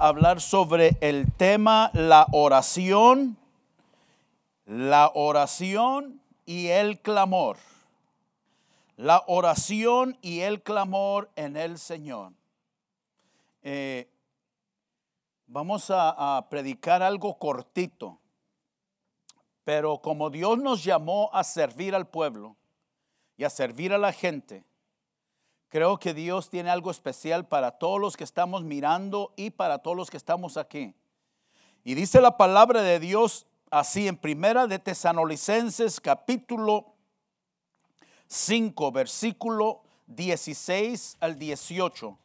hablar sobre el tema la oración, la oración y el clamor. La oración y el clamor en el Señor. Eh, vamos a, a predicar algo cortito, pero como Dios nos llamó a servir al pueblo y a servir a la gente, Creo que Dios tiene algo especial para todos los que estamos mirando y para todos los que estamos aquí. Y dice la palabra de Dios así en Primera de Tesanolicenses capítulo 5 versículo 16 al 18.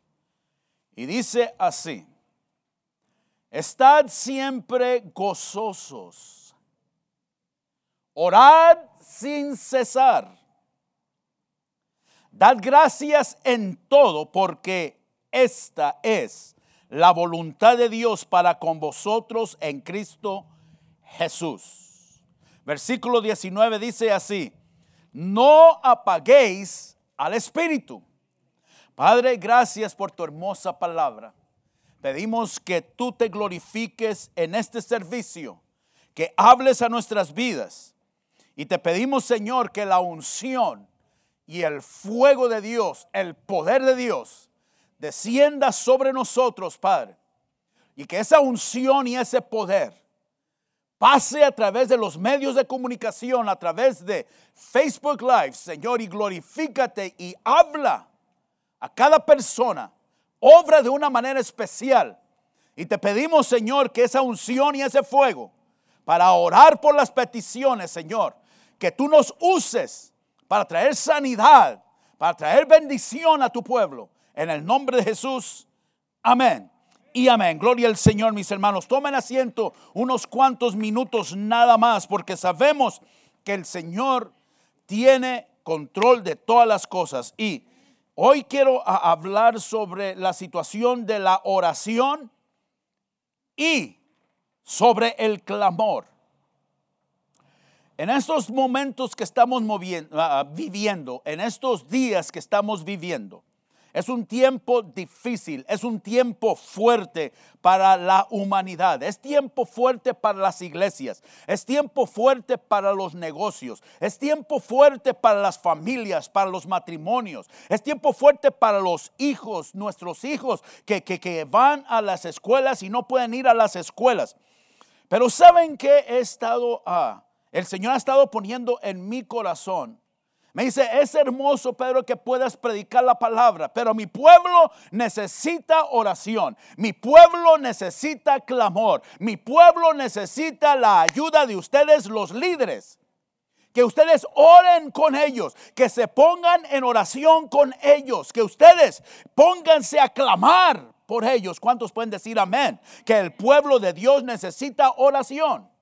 Y dice así: Estad siempre gozosos. Orad sin cesar Dad gracias en todo porque esta es la voluntad de Dios para con vosotros en Cristo Jesús. Versículo 19 dice así, no apaguéis al Espíritu. Padre, gracias por tu hermosa palabra. Pedimos que tú te glorifiques en este servicio, que hables a nuestras vidas. Y te pedimos, Señor, que la unción, y el fuego de Dios, el poder de Dios, descienda sobre nosotros, Padre. Y que esa unción y ese poder pase a través de los medios de comunicación, a través de Facebook Live, Señor, y glorifícate y habla a cada persona, obra de una manera especial. Y te pedimos, Señor, que esa unción y ese fuego, para orar por las peticiones, Señor, que tú nos uses para traer sanidad, para traer bendición a tu pueblo. En el nombre de Jesús, amén. Y amén. Gloria al Señor, mis hermanos. Tomen asiento unos cuantos minutos nada más, porque sabemos que el Señor tiene control de todas las cosas. Y hoy quiero hablar sobre la situación de la oración y sobre el clamor. En estos momentos que estamos ah, ah, viviendo, en estos días que estamos viviendo, es un tiempo difícil, es un tiempo fuerte para la humanidad, es tiempo fuerte para las iglesias, es tiempo fuerte para los negocios, es tiempo fuerte para las familias, para los matrimonios, es tiempo fuerte para los hijos, nuestros hijos que, que, van a las escuelas y no pueden ir a las escuelas. Pero ¿saben que he estado... a el Señor ha estado poniendo en mi corazón. Me dice, es hermoso, Pedro, que puedas predicar la palabra, pero mi pueblo necesita oración, mi pueblo necesita clamor, mi pueblo necesita la ayuda de ustedes, los líderes. Que ustedes oren con ellos, que se pongan en oración con ellos, que ustedes pónganse a clamar por ellos. ¿Cuántos pueden decir amén? Que el pueblo de Dios necesita oración.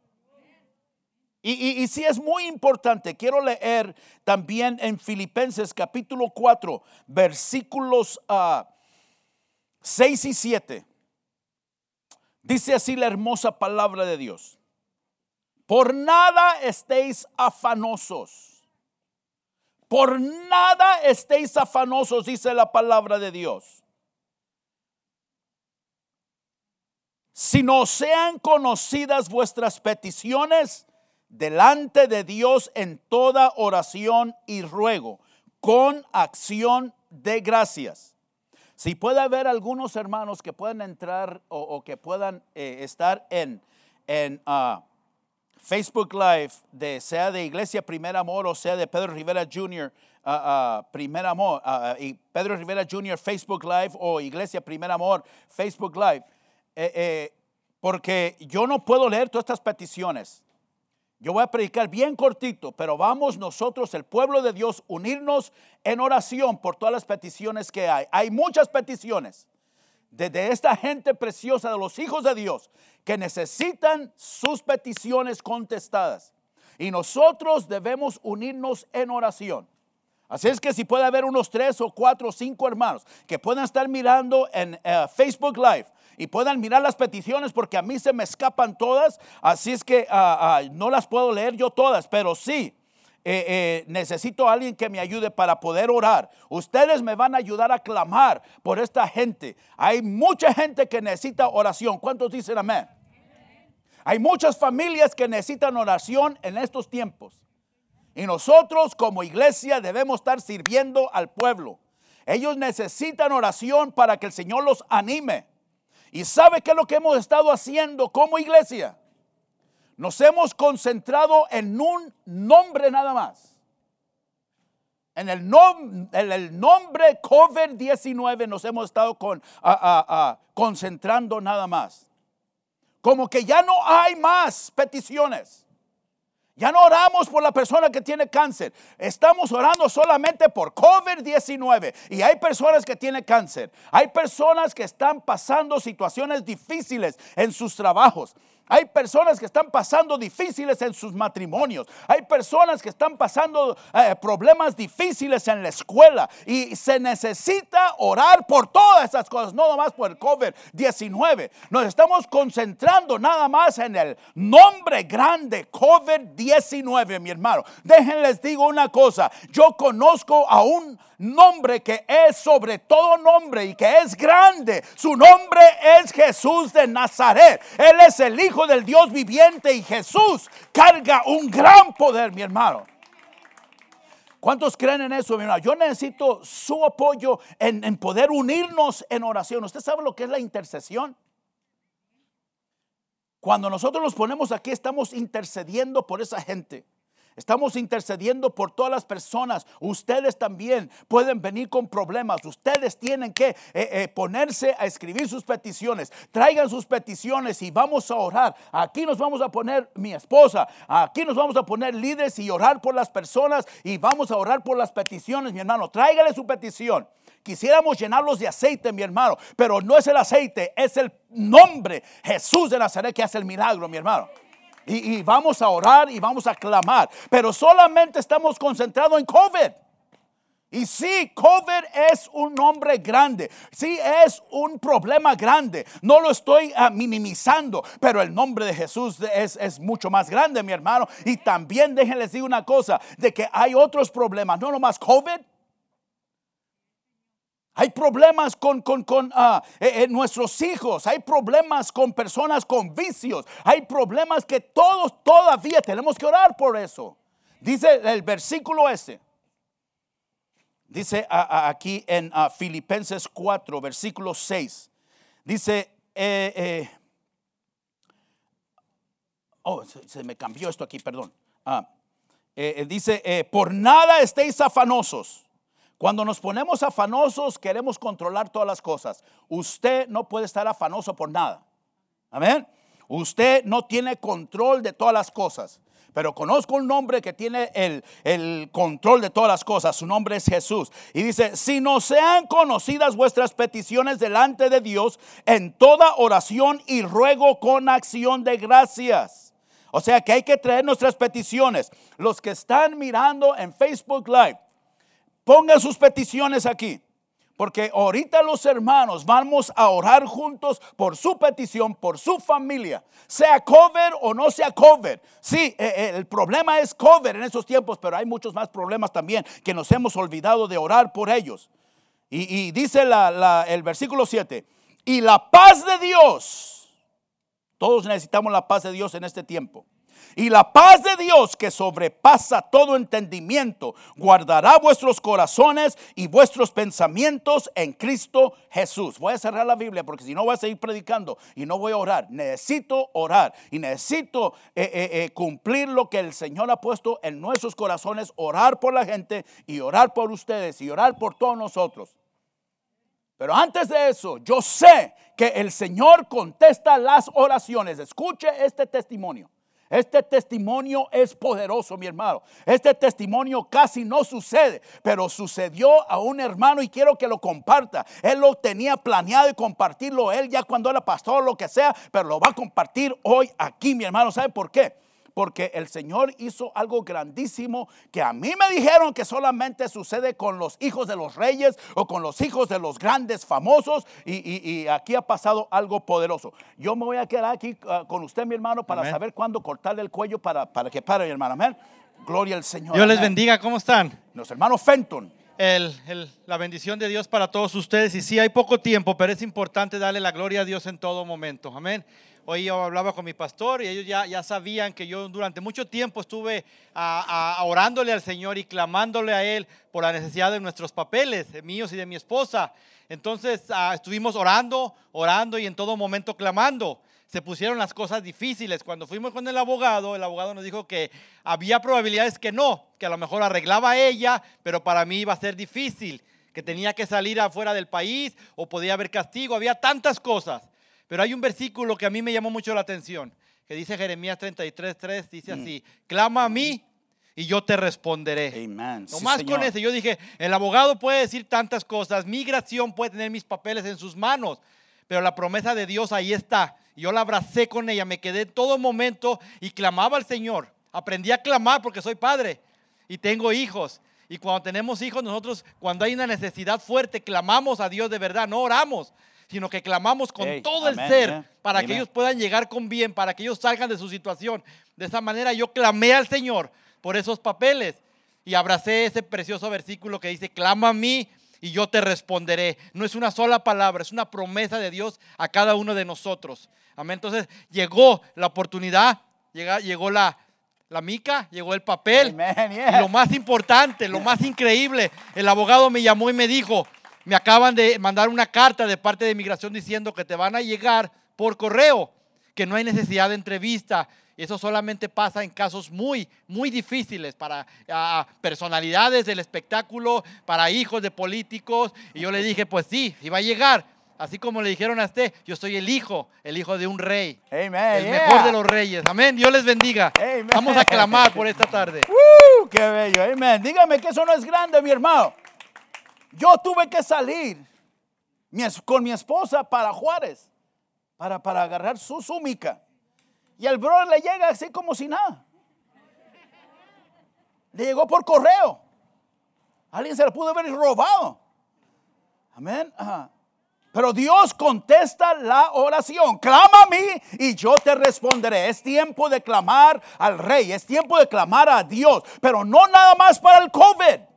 Y, si es muy importante, quiero leer también en Filipenses capítulo 4, versículos 6 ah, y 7. Dice así la hermosa palabra de Dios. Por nada estéis afanosos. Por nada estéis afanosos, dice la palabra de Dios. Si no sean conocidas vuestras peticiones delante de Dios en toda oración y ruego, con acción de gracias. Si puede haber algunos hermanos que puedan entrar o, que puedan eh, estar en, en ah, Facebook Live, de, sea de Iglesia Primer Amor o sea de Pedro Rivera Jr., ah, ah, Primer Amor, y Pedro Rivera Jr. Facebook Live o Iglesia Primer Amor Facebook Live, eh, eh, porque yo no puedo leer todas estas peticiones. Yo voy a predicar bien cortito, pero vamos nosotros, el pueblo de Dios, unirnos en oración por todas las peticiones que hay. Hay muchas peticiones de, esta gente preciosa, de los hijos de Dios, que necesitan sus peticiones contestadas. Y nosotros debemos unirnos en oración. Así es que si puede haber unos tres o cuatro o cinco hermanos que puedan estar mirando en eh, Facebook Live y puedan mirar las peticiones porque a mí se me escapan todas, así es que ah, ah, no las puedo leer yo todas, pero sí. eh, eh, necesito a alguien que me ayude para poder orar. Ustedes me van a ayudar a clamar por esta gente. Hay mucha gente que necesita oración. ¿Cuántos dicen amén? Hay muchas familias que necesitan oración en estos tiempos. Y nosotros como iglesia debemos estar sirviendo al pueblo. Ellos necesitan oración para que el Señor los anime. ¿Y sabe qué es lo que hemos estado haciendo como iglesia? Nos hemos concentrado en un nombre nada más. En el, el nombre COVID-19 nos hemos estado con, concentrando nada más. Como que ya no hay más peticiones. Ya no oramos por la persona que tiene cáncer. Estamos orando solamente por COVID-19. Y hay personas que tienen cáncer. Hay personas que están pasando situaciones difíciles en sus trabajos. Hay personas que están pasando difíciles en sus matrimonios. Hay personas que están pasando eh, problemas difíciles en la escuela. Y se necesita orar por todas esas cosas, no nomás por el COVID-19. Nos estamos concentrando nada más en el nombre grande COVID-19, mi hermano. Déjenles digo una cosa. Yo conozco a un nombre que es sobre todo nombre y que es grande. Su nombre es Jesús de Nazaret. Él es el Hijo del Dios viviente y Jesús carga un gran poder, mi hermano. ¿Cuántos creen en eso, mi hermano? Yo necesito su apoyo en, en poder unirnos en oración. ¿Usted sabe lo que es la intercesión? Cuando nosotros nos ponemos aquí, estamos intercediendo por esa gente. Estamos intercediendo por todas las personas. Ustedes también pueden venir con problemas. Ustedes tienen que eh, eh, ponerse a escribir sus peticiones. Traigan sus peticiones y vamos a orar. Aquí nos vamos a poner mi esposa. Aquí nos vamos a poner líderes y orar por las personas y vamos a orar por las peticiones, mi hermano. Tráigale su petición. Quisiéramos llenarlos de aceite, mi hermano, pero no es el aceite, es el nombre Jesús de Nazaret que hace el milagro, mi hermano. Y, vamos a orar y vamos a clamar. Pero solamente estamos concentrados en COVID. Y sí, COVID es un nombre grande, sí es un problema grande, no lo estoy ah, minimizando, pero el nombre de Jesús es, es, mucho más grande, mi hermano. Y también déjenles decir una cosa, de que hay otros problemas, no nomás COVID, hay problemas con, con, con ah, eh, eh, nuestros hijos, hay problemas con personas con vicios, hay problemas que todos todavía tenemos que orar por eso. Dice el versículo ese. Dice aquí en ah, Filipenses 4, versículo 6. Dice, eh, oh, se, me cambió esto aquí, perdón. Ah, dice, por nada estéis afanosos cuando nos ponemos afanosos, queremos controlar todas las cosas. Usted no puede estar afanoso por nada. Amén. Usted no tiene control de todas las cosas. Pero conozco un nombre que tiene el, el, control de todas las cosas. Su nombre es Jesús. Y dice, si no sean conocidas vuestras peticiones delante de Dios en toda oración y ruego con acción de gracias. O sea que hay que traer nuestras peticiones. Los que están mirando en Facebook Live, Pongan sus peticiones aquí. Porque ahorita los hermanos vamos a orar juntos por su petición, por su familia, sea cover o no sea cover. Sí, eh, eh, el problema es cover en esos tiempos, pero hay muchos más problemas también que nos hemos olvidado de orar por ellos. Y, dice el versículo 7, y la paz de Dios, todos necesitamos la paz de Dios en este tiempo y la paz de Dios que sobrepasa todo entendimiento guardará vuestros corazones y vuestros pensamientos en Cristo Jesús. Voy a cerrar la Biblia porque si no voy a seguir predicando y no voy a orar. Necesito orar y necesito eh, eh, eh, cumplir lo que el Señor ha puesto en nuestros corazones, orar por la gente y orar por ustedes y orar por todos nosotros. Pero antes de eso, yo sé que el Señor contesta las oraciones. Escuche este testimonio. Este testimonio es poderoso, mi hermano. Este testimonio casi no sucede, pero sucedió a un hermano y quiero que lo comparta. Él lo tenía planeado y compartirlo él ya cuando era pastor o lo que sea, pero lo va a compartir hoy aquí, mi hermano. ¿Sabe por qué? Porque el Señor hizo algo grandísimo que a mí me dijeron que solamente sucede con los hijos de los reyes o con los hijos de los grandes famosos y, aquí ha pasado algo poderoso. Yo me voy a quedar aquí ah, con usted, mi hermano, para saber cuándo cortarle el cuello para, para que pare, mi hermano. Amén. Gloria al Señor. Dios les Amén. bendiga, ¿cómo están? Los hermanos Fenton. El- el- la bendición de Dios para todos ustedes. Y sí, hay poco tiempo, pero es importante darle la gloria a Dios en todo momento. Amén. Hoy yo hablaba con mi pastor y ellos ya, ya sabían que yo durante mucho tiempo estuve a- orándole al Señor y clamándole a Él por la necesidad de nuestros papeles, míos y de mi esposa. Entonces ah, estuvimos orando, orando y en todo momento clamando. Se pusieron las cosas difíciles. Cuando fuimos con el abogado, el abogado nos dijo que había probabilidades que no, que a lo mejor arreglaba ella, pero para mí iba a ser difícil, que tenía que salir afuera del país o podía haber castigo. Había tantas cosas. Pero hay un versículo que a mí me llamó mucho la atención, que dice Jeremías 33:3, dice así, clama a mí y yo te responderé. Amen. Sí, Nomás Señor. con ese, yo dije, el abogado puede decir tantas cosas, migración puede tener mis papeles en sus manos, pero la promesa de Dios ahí está. Yo la abracé con ella, me quedé en todo momento y clamaba al Señor. Aprendí a clamar porque soy padre y tengo hijos. Y cuando tenemos hijos, nosotros, cuando hay una necesidad fuerte, clamamos a Dios de verdad, no oramos, sino que clamamos con Hey, todo el ser yeah, para que amen. ellos puedan llegar con bien, para que ellos salgan de su situación. De esa manera yo clamé al Señor por esos papeles y abracé ese precioso versículo que dice, clama a mí y yo te responderé. No es una sola palabra, es una promesa de Dios a cada uno de nosotros. Amén. Entonces llegó la oportunidad, llega- llegó la, la mica, llegó el papel. Amen, Y yeah. lo más importante, lo más increíble, el abogado me llamó y me dijo, me acaban de mandar una carta de parte de migración diciendo que te van a llegar por correo, que no hay necesidad de entrevista. Y eso solamente pasa en casos muy, muy difíciles para personalidades del espectáculo, para hijos de políticos. Y yo le dije, pues sí, iba a llegar. Así como le dijeron a usted, yo soy el hijo, el hijo de un rey. Amen. El yeah. mejor de los reyes. Amén. Dios les bendiga. Amen. Vamos a clamar por esta tarde. ¡Uh! ¡Qué bello! Amén. Dígame que eso no es grande, mi hermano. Yo tuve que salir con mi esposa para Juárez, para, para agarrar su súmica. Y el brother le llega así como si nada. Le llegó por correo. Alguien se lo pudo haber robado. Amén. Ajá. Pero Dios contesta la oración. Clama a mí y yo te responderé. Es tiempo de clamar al rey. Es tiempo de clamar a Dios. Pero no nada más para el COVID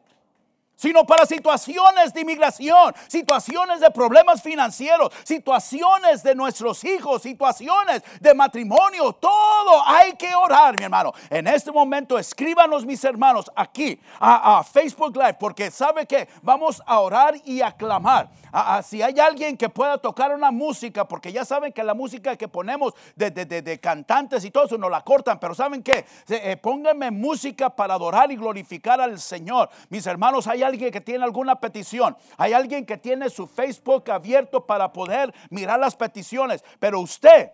sino para situaciones de inmigración, situaciones de problemas financieros, situaciones de nuestros hijos, situaciones de matrimonio, todo hay que orar, mi hermano. En este momento escríbanos mis hermanos aquí a, a Facebook Live, porque sabe que vamos a orar y a clamar. Si hay alguien que pueda tocar una música, porque ya saben que la música que ponemos de, de- de- de cantantes y todo eso nos la cortan, pero saben que pónganme música para adorar y glorificar al Señor. Mis hermanos, hay alguien que tiene alguna petición, hay alguien que tiene su Facebook abierto para poder mirar las peticiones, pero usted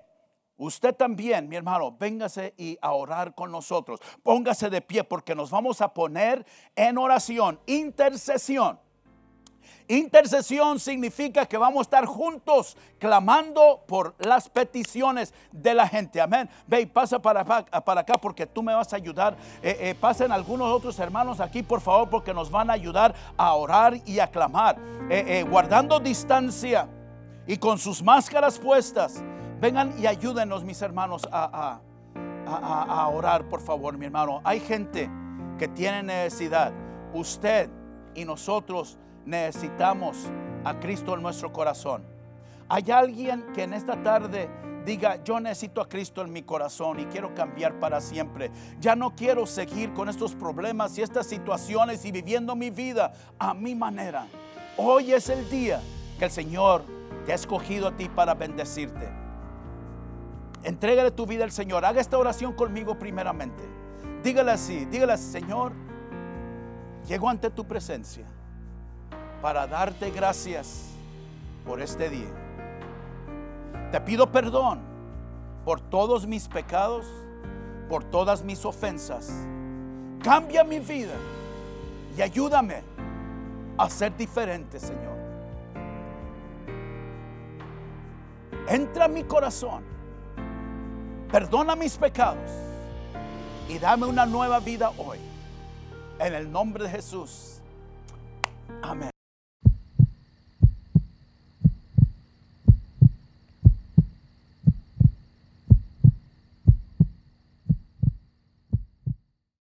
Usted también, mi hermano, véngase y a orar con nosotros. Póngase de pie porque nos vamos a poner en oración, intercesión. Intercesión significa que vamos a estar juntos clamando por las peticiones de la gente. Amén. Ve y pasa para, para acá porque tú me vas a ayudar. Eh, eh, pasen algunos otros hermanos aquí, por favor, porque nos van a ayudar a orar y a clamar. Eh, guardando distancia y con sus máscaras puestas. Vengan y ayúdenos, mis hermanos, a- a- a orar, por favor, mi hermano. Hay gente que tiene necesidad. Usted y nosotros necesitamos a Cristo en nuestro corazón. Hay alguien que en esta tarde diga, yo necesito a Cristo en mi corazón y quiero cambiar para siempre. Ya no quiero seguir con estos problemas y estas situaciones y viviendo mi vida a mi manera. Hoy es el día que el Señor te ha escogido a ti para bendecirte. Entrégale tu vida al Señor. Haga esta oración conmigo primeramente. Dígale así, dígale así, Señor, llego ante tu presencia para darte gracias por este día. Te pido perdón por todos mis pecados, por todas mis ofensas. Cambia mi vida y ayúdame a ser diferente, Señor. Entra a mi corazón, perdona mis pecados y dame una nueva vida hoy. En el nombre de Jesús. Amén.